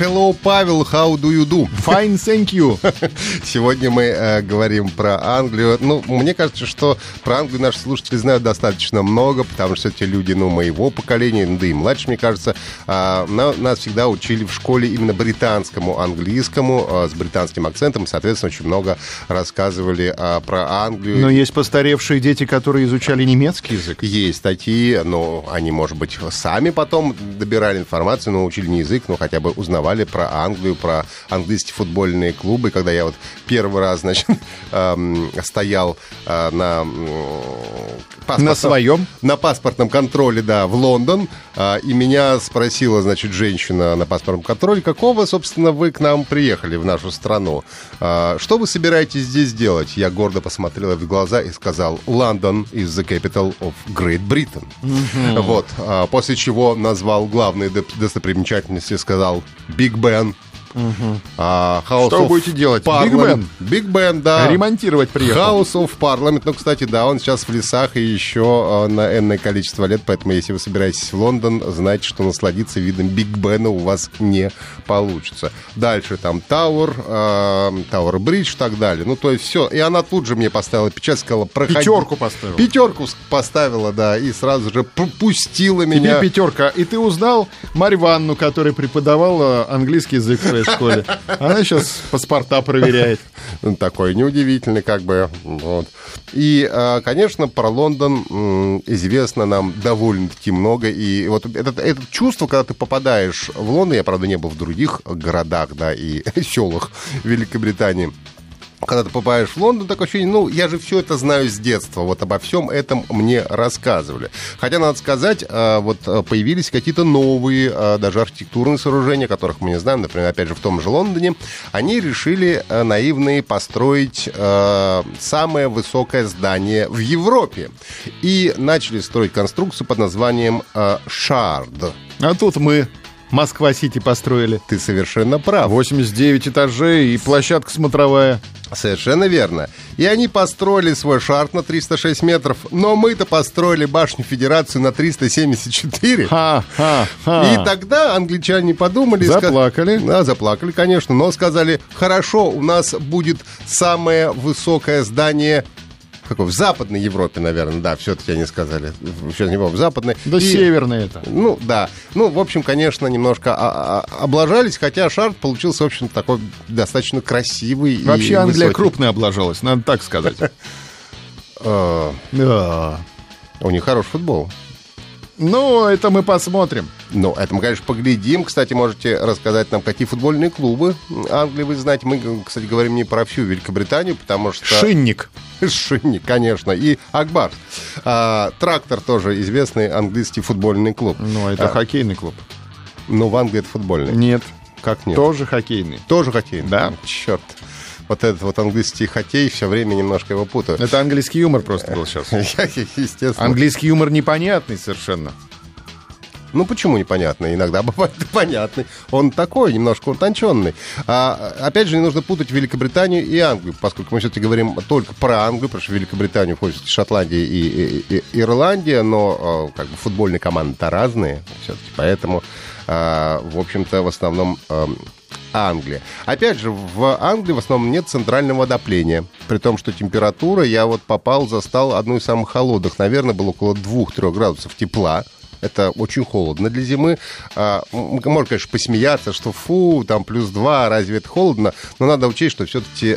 Hello, Павел, how do you do? Fine, thank you. Сегодня мы э, говорим про Англию. Ну, мне кажется, что про Англию наши слушатели знают достаточно много, потому что эти люди, ну, моего поколения, да и младше, мне кажется, а, на- нас всегда учили в школе именно британскому английскому, а, с британским акцентом, соответственно, очень много рассказывали а, про Англию. Но есть постаревшие дети, которые изучали немецкий язык. Есть статьи, но они, может быть, сами потом добирали информацию, но учили не язык, но хотя бы узнавали про Англию, про английские футбольные клубы. И Когда я вот первый раз, значит, эм, стоял э, на м, паспортном- На своем? на паспортном контроле, да, в Лондон, а, и меня спросила, значит, женщина на паспортном контроле, какого, собственно, вы к нам приехали в нашу страну? А, Что вы собираетесь здесь делать? Я гордо посмотрела в глаза и сказал, Лондон is the capital of Great Britain. Вот, а, после чего назвал главные достопримечательности, сказал Биг Бен. А, House Что вы of будете делать? Биг. Бен? Биг Бен, да. Ремонтировать приехал. House of Parliament. Ну, кстати, да, он сейчас в лесах и еще э, на энное количество лет, поэтому если вы собираетесь в Лондон, знайте, что насладиться видом Биг Бена у вас не получится. Дальше там Тауэр, Тауэр Бридж и так далее. Ну, то есть все. И она тут же мне поставила печать, сказала, проходи. Пятерку поставила. Пятерку поставила, да, и сразу же пустила Тебе меня. пятерка. И ты узнал Марь Ванну, которая преподавала английский язык своей школе. Она сейчас паспорта проверяет. Ну, такой неудивительный, как бы. Вот. И, а, конечно, про Лондон известно нам довольно-таки много. И вот это, это чувство, когда ты попадаешь в Лондон, я, правда, не был в других городах, да, и селах Великобритании, когда ты попадаешь в Лондон, такое ощущение, ну, я же все это знаю с детства, вот обо всем этом мне рассказывали. Хотя, надо сказать, э, вот э, появились какие-то новые, э, даже архитектурные сооружения, которых мы не знаем, например, опять же, в том же Лондоне, они решили наивные построить самое высокое здание в Европе. И начали строить конструкцию под названием Шард. А тут мы Москва-Сити построили. Ты совершенно прав. 89 этажей и площадка смотровая. Совершенно верно. И они построили свой шарт на 306 метров, но мы-то построили башню Федерации на 374. Ха-ха-ха. И тогда англичане подумали... Заплакали. Да, заплакали, конечно, но сказали, хорошо, у нас будет самое высокое здание какое, в Западной Европе, наверное, да, все-таки они сказали. Сейчас не помню, в Западной. Да И- северный это. ну, да. Ну, в общем, конечно, немножко а- а- облажались, хотя шарт получился, в общем, такой достаточно красивый. Вообще Англия высокий. крупно облажалась, надо так сказать. Да. У них хороший футбол. Ну, это мы посмотрим. Ну, это мы, конечно, поглядим. Кстати, можете рассказать нам, какие футбольные клубы Англии вы знаете. Мы, кстати, говорим не про всю Великобританию, потому что... Шинник. Шинник, конечно. И Акбар. А, Трактор тоже известный английский футбольный клуб. Ну, это А, хоккейный клуб. Ну, в Англии это футбольный. Нет. Как нет? Тоже хоккейный. Тоже хоккей? Да. Черт. Вот этот вот английский хоккей, все время немножко его путаю. Это английский юмор просто был сейчас. Естественно. Английский юмор непонятный совершенно. Ну, почему непонятно? Иногда бывает понятный. Он такой, немножко утонченный. А, опять же, не нужно путать Великобританию и Англию, поскольку мы все-таки говорим только про Англию, потому что Великобританию входит Шотландия и, и- и- Ирландия, но а, как бы футбольные команды-то разные все-таки, поэтому, а, в общем-то, в основном ам, Англия. Опять же, в Англии в основном нет центрального отопления. При том, что температура, я вот попал, застал одну из самых холодных. Наверное, было около 2-3 градусов тепла это очень холодно для зимы. А, можно, конечно, посмеяться, что фу, там плюс 2, разве это холодно? Но надо учесть, что все-таки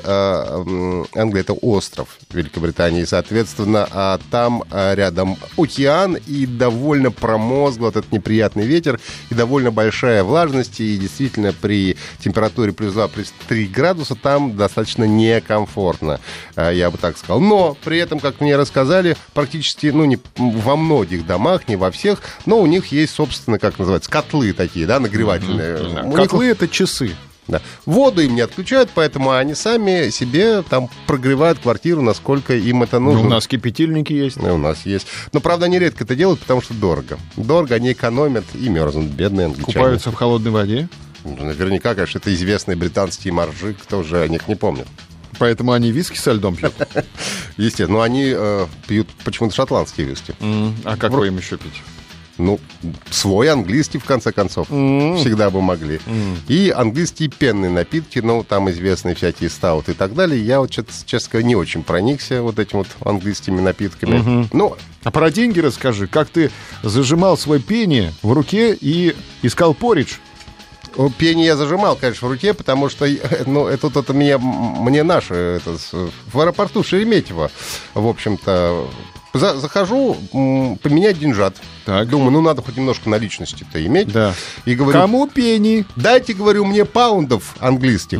Англия это остров Великобритании, соответственно, а там а, рядом океан и довольно промозгло этот неприятный ветер и довольно большая влажность, и действительно при температуре плюс 2, плюс 3 градуса там достаточно некомфортно, а, я бы так сказал. Но при этом, как мне рассказали, практически, ну, не во многих домах, не во всех, но у них есть, собственно, как называется, котлы такие, да, нагревательные. У них Котлы это часы. да. Воду им не отключают, поэтому они сами себе там прогревают квартиру, насколько им это Ну, нужно. у нас кипятильники есть. И у нас есть. Но, правда, они редко это делают, потому что дорого. Дорого, они экономят и мерзнут, бедные англичане. Купаются в холодной воде. Ну, Наверняка, конечно, это известные британские моржи, кто уже о них не помнит. Поэтому они виски со льдом пьют. Естественно, но они э, пьют почему-то шотландские виски. А какой им еще пить? Ну, свой английский, в конце концов. Всегда бы могли. И английские пенные напитки, ну, там известные всякие стауты и так далее. Я вот, честно говоря, не очень проникся вот этими вот английскими напитками. Ну, А про деньги расскажи. Как ты зажимал свой пени в руке и искал поридж? Пение я зажимал, конечно, в руке, потому что, э, ну, это, это меня, м- мне наши, это, в аэропорту Шереметьево, в общем-то, за- захожу м, поменять деньжат. Так. Думаю, ну, надо хоть немножко наличности-то иметь. Да. И говорю, Кому пени? дайте, говорю, мне паундов английских.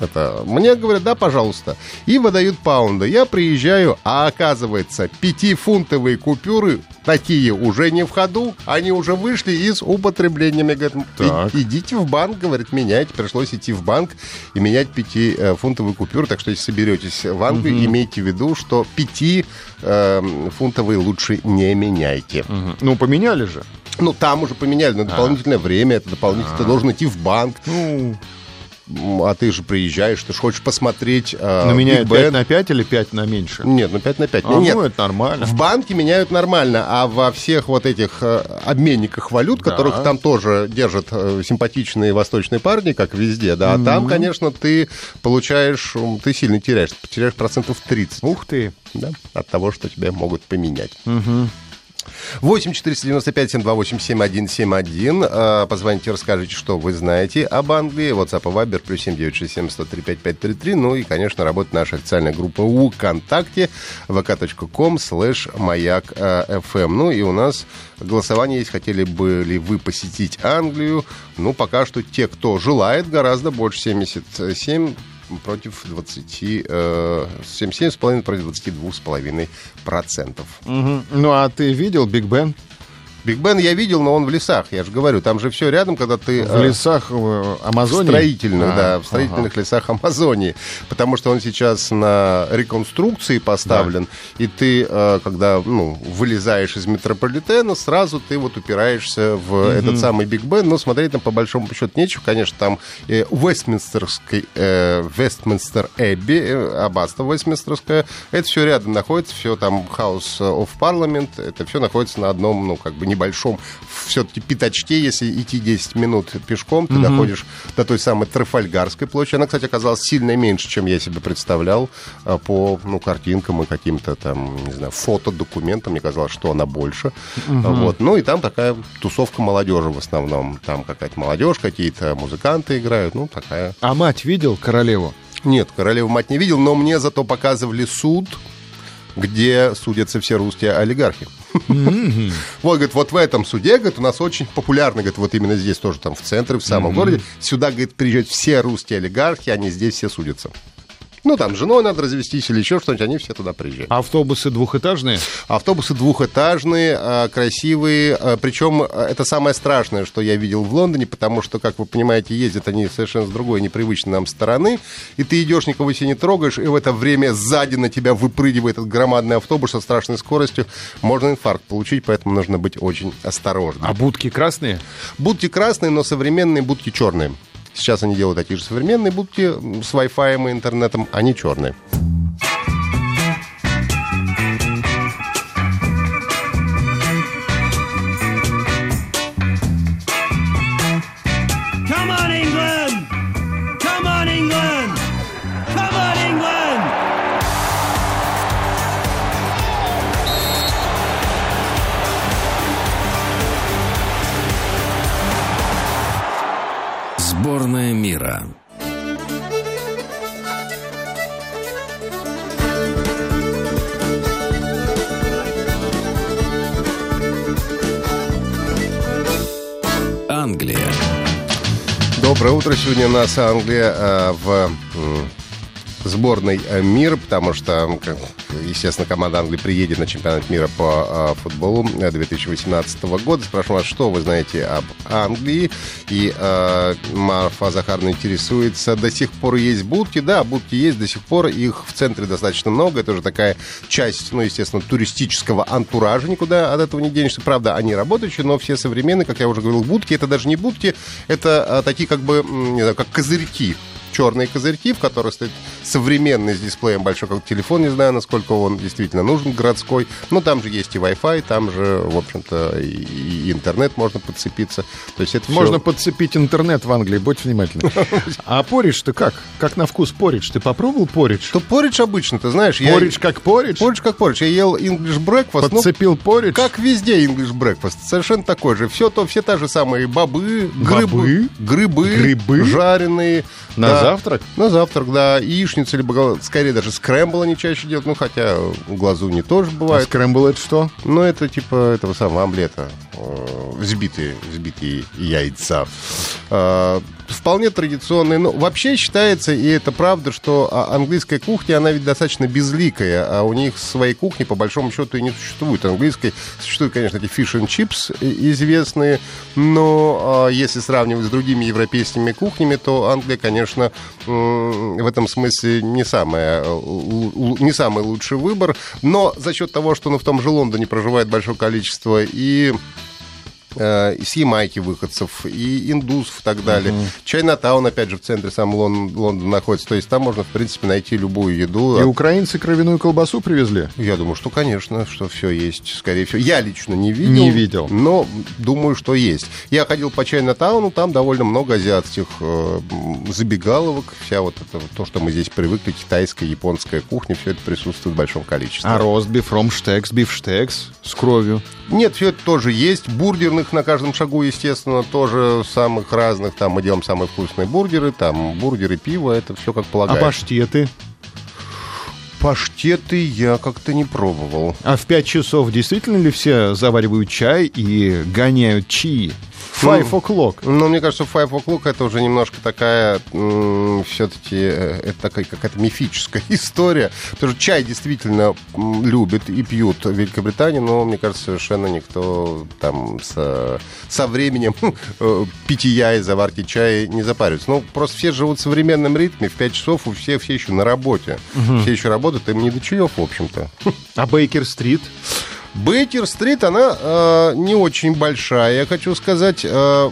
Это, мне говорят, да, пожалуйста. И выдают паунды. Я приезжаю, а оказывается, пятифунтовые купюры такие уже не в ходу, они уже вышли из употребления. Мне говорят, «И- Так. идите в банк, говорит, меняйте. Пришлось идти в банк и менять пятифунтовые купюры. Так что, если соберетесь в Англию, имейте в виду, что пятифунтовые лучше не меняйте. Мгм. Ну, поменяли же. Ну, там уже поменяли на дополнительное время, это дополнительно, ты должен идти в банк, Ну, а ты же приезжаешь, ты же хочешь посмотреть э, на меняют Big 5 Band. на 5 или 5 на меньше? Нет, ну 5 на 5. А, Нет, ну, это нормально. в банке меняют нормально, а во всех вот этих э, обменниках валют, Да. которых там тоже держат э, симпатичные восточные парни, как везде, да, там, конечно, ты получаешь, ты сильно теряешь, ты потеряешь процентов 30 Ух ты. да, от того, что тебя могут поменять. 8 495 728 7171. Э, Позвоните, расскажите, что вы знаете об Англии. WhatsApp и Viber плюс 7967 103 5533. Ну и, конечно, работает наша официальная группа ВКонтакте vk.com slash маяк FM. Ну и у нас голосование есть. Хотели бы ли вы посетить Англию? Ну, пока что те, кто желает, гораздо больше. 77 против 20, э, 77,5 против 22,5 процентов. Мгм. Ну, а ты видел Биг Бен? Биг Бен я видел, но он в лесах, я же говорю, там же все рядом, когда ты... В э, лесах в в Амазонии? строительных, А, да, в строительных лесах Амазонии. Потому что он сейчас на реконструкции поставлен, и ты, э, когда ну, вылезаешь из метрополитена, сразу ты вот упираешься в этот самый Биг Бен. Но смотреть там по большому счету нечего. Конечно, там э, Вестминстерский, э, Вестминстер Эбби, э, аббатство Вестминстерское, это все рядом находится, все там House of Parliament, это все находится на одном, ну, как бы небольшом, все-таки пятачке, если идти 10 минут пешком, ты доходишь до той самой Трафальгарской площади. Она, кстати, оказалась сильно меньше, чем я себе представлял а, по ну, картинкам и каким-то там, не знаю, фотодокументам. Мне казалось, что она больше. А, Вот. Ну и там такая тусовка молодежи в основном. Там какая-то молодежь, какие-то музыканты играют. Ну, такая... А мать видел королеву? Нет, королеву мать не видел, но мне зато показывали суд, где судятся все русские олигархи. Вот, говорит, вот в этом суде, говорит, у нас очень популярно, говорит, вот именно здесь тоже, там, в центре, в самом городе, сюда, говорит, приезжают все русские олигархи, они здесь все судятся. Ну, там, женой надо развестись или еще что-нибудь, они все туда приезжают. Автобусы двухэтажные? Автобусы двухэтажные, а, красивые. а, Причем а, это самое страшное, что я видел в Лондоне, потому что, как вы понимаете, ездят они совершенно с другой, непривычной нам стороны. И ты идешь, никого себе не трогаешь, и в это время сзади на тебя выпрыгивает этот громадный автобус со страшной скоростью. Можно инфаркт получить, поэтому нужно быть очень осторожным. А будки красные? Будки красные, но современные будки черные. Сейчас они делают такие же современные будки м, с Wi-Fi и интернетом, они черные. Сборная мира. Англия. Доброе утро. Сегодня у нас Англия а, в сборной э, мира, потому что, естественно, команда Англии приедет на чемпионат мира по э, футболу э, 2018 года. Спрашиваю вас, что вы знаете об Англии? И э, Марфа Захарна интересуется, до сих пор есть будки? Да, будки есть до сих пор. Их в центре достаточно много. Это уже такая часть, ну, естественно, туристического антуража. Никуда от этого не денешься. Правда, они работающие, но все современные, как я уже говорил, будки. Это даже не будки, это э, такие как бы, не знаю, как козырьки черные козырьки, в которых стоит современный с дисплеем большой, как телефон, не знаю, насколько он действительно нужен, городской. Но там же есть и Wi-Fi, там же, в общем-то, и, интернет можно подцепиться. То есть это Можно подцепить интернет в Англии, будь внимательны. А поридж ты как? Как на вкус поридж? Ты попробовал поридж? Что поридж обычно, ты знаешь, я... Поридж как поридж? Поридж как поридж. Я ел English breakfast, ну, Подцепил поридж? как везде English breakfast. Совершенно такой же. Все то, все та же самые бобы, грибы, грибы, Грибы? жареные. На Да. Завтрак? На завтрак, да. Яичницу, либо скорее даже скрэмбл они чаще делают. Ну, хотя глазуни тоже А бывает. скрэмбл это что? Но это типа этого самого омлета. Э, Взбитые, взбитые яйца. Вполне традиционные. Но вообще считается, и это правда, что а, английская кухня, она ведь достаточно безликая. А у них своей кухни, по большому счету, и не существует. Английской существуют, конечно, эти fish and chips э, известные. Но а, если сравнивать с другими европейскими кухнями, то Англия, конечно, в этом смысле не, самая, э, не самый лучший выбор. Но за счет того, что ну, в том же Лондоне проживает большое количество и э, с Ямайки выходцев, и индусов и так далее. Чайнатаун, опять же, в центре сам Лон- Лондона находится. То есть там можно, в принципе, найти любую еду. И украинцы кровяную колбасу привезли? Я думаю, что, конечно, что все есть, скорее всего. Я лично не видел. Не видел. Но думаю, что есть. Я ходил по Чайнатауну, там довольно много азиатских э, забегаловок. Вся вот это, то, что мы здесь привыкли, китайская, японская кухня, все это присутствует в большом количестве. А ростбиф, ромштекс, бифштекс с кровью? Нет, все это тоже есть. Бургерных на каждом шагу, естественно, тоже самых разных. Там мы делаем самые вкусные бургеры, там бургеры, пиво, это все как А полагается. паштеты? Паштеты я как-то не пробовал. А в 5 часов действительно ли все заваривают чай и гоняют чаи? Five o'clock. Ну, мне кажется, Five O'Clock это уже немножко такая, все-таки, это такая какая-то мифическая история. Потому что чай действительно любят и пьют в Великобритании, но, мне кажется, совершенно никто там со, со временем э, питья и заварки чая не запаривается. Ну, просто все живут в современном ритме, в 5 часов у всех все еще на работе. Все еще работают, им не до чаев, в общем-то. А Бейкер-стрит? Бейкер-стрит, она э, не очень большая, я хочу сказать. Э,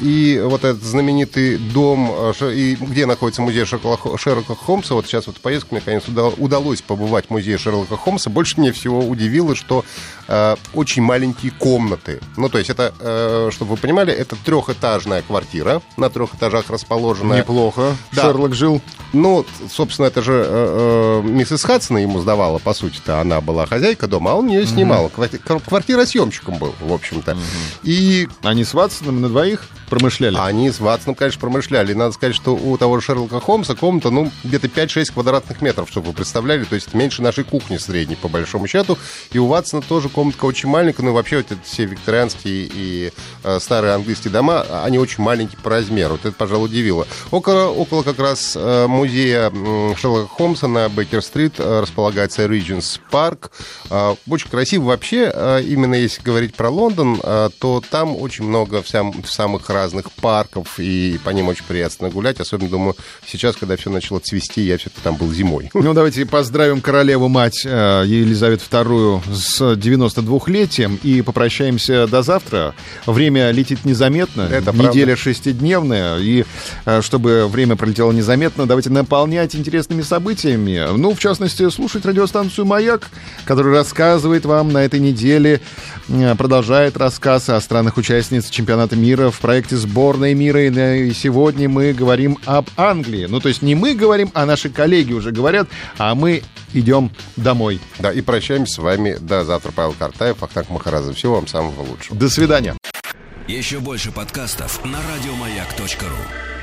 и вот этот знаменитый дом, э, и где находится музей Шерлока, Шерлока Холмса, вот сейчас вот поездку мне, конечно, уда- удалось побывать в музее Шерлока Холмса. Больше мне всего удивило, что э, очень маленькие комнаты. Ну, то есть это, э, чтобы вы понимали, это трехэтажная квартира, на трех этажах расположенная. Неплохо. Да. Шерлок жил. Ну, собственно, это же э, э, миссис Хадсона ему сдавала, по сути-то. Она была хозяйка дома, а он ее снимал. Кварти- квар- Квартиросъемщиком был, в общем-то. И Они с Ватсоном на двоих промышляли. они с Ватсоном, конечно, промышляли. И надо сказать, что у того же Шерлока Холмса комната, ну, где-то 5-6 квадратных метров, чтобы вы представляли. То есть меньше нашей кухни средней, по большому счету. И у Ватсона тоже комнатка очень маленькая. Ну, и вообще, вот эти все викторианские и э, старые английские дома, они очень маленькие по размеру. Вот это, пожалуй, удивило. Около, около как раз э, музея Шерлока Холмса на Бейкер-стрит э, располагается Regent's Парк. Э, Очень красиво вообще. Именно если говорить про Лондон, то там очень много всям- самых разных парков, и по ним очень приятно гулять. Особенно, думаю, сейчас, когда все начало цвести, я все-таки там был зимой. Ну, давайте поздравим королеву-мать э, Елизавету II с 92-летием и попрощаемся до завтра. Время летит незаметно, Это неделя шестидневная, и э, чтобы время пролетело незаметно, давайте наполнять интересными событиями. Ну, в частности, слушать радиостанцию «Маяк», которая рассказывает вам на этой неделе, э, продолжает рассказ о странах-участниц чемпионата мира в проекте «Сборная мира». И сегодня мы говорим об Англии. Ну, то есть не мы говорим, а наши коллеги уже говорят, а мы идем домой. Да, и прощаемся с вами до завтра. Павел Картаев, Ахтанг Махарадзе. Всего вам самого лучшего. До свидания. Еще больше подкастов на радиомаяк.ру.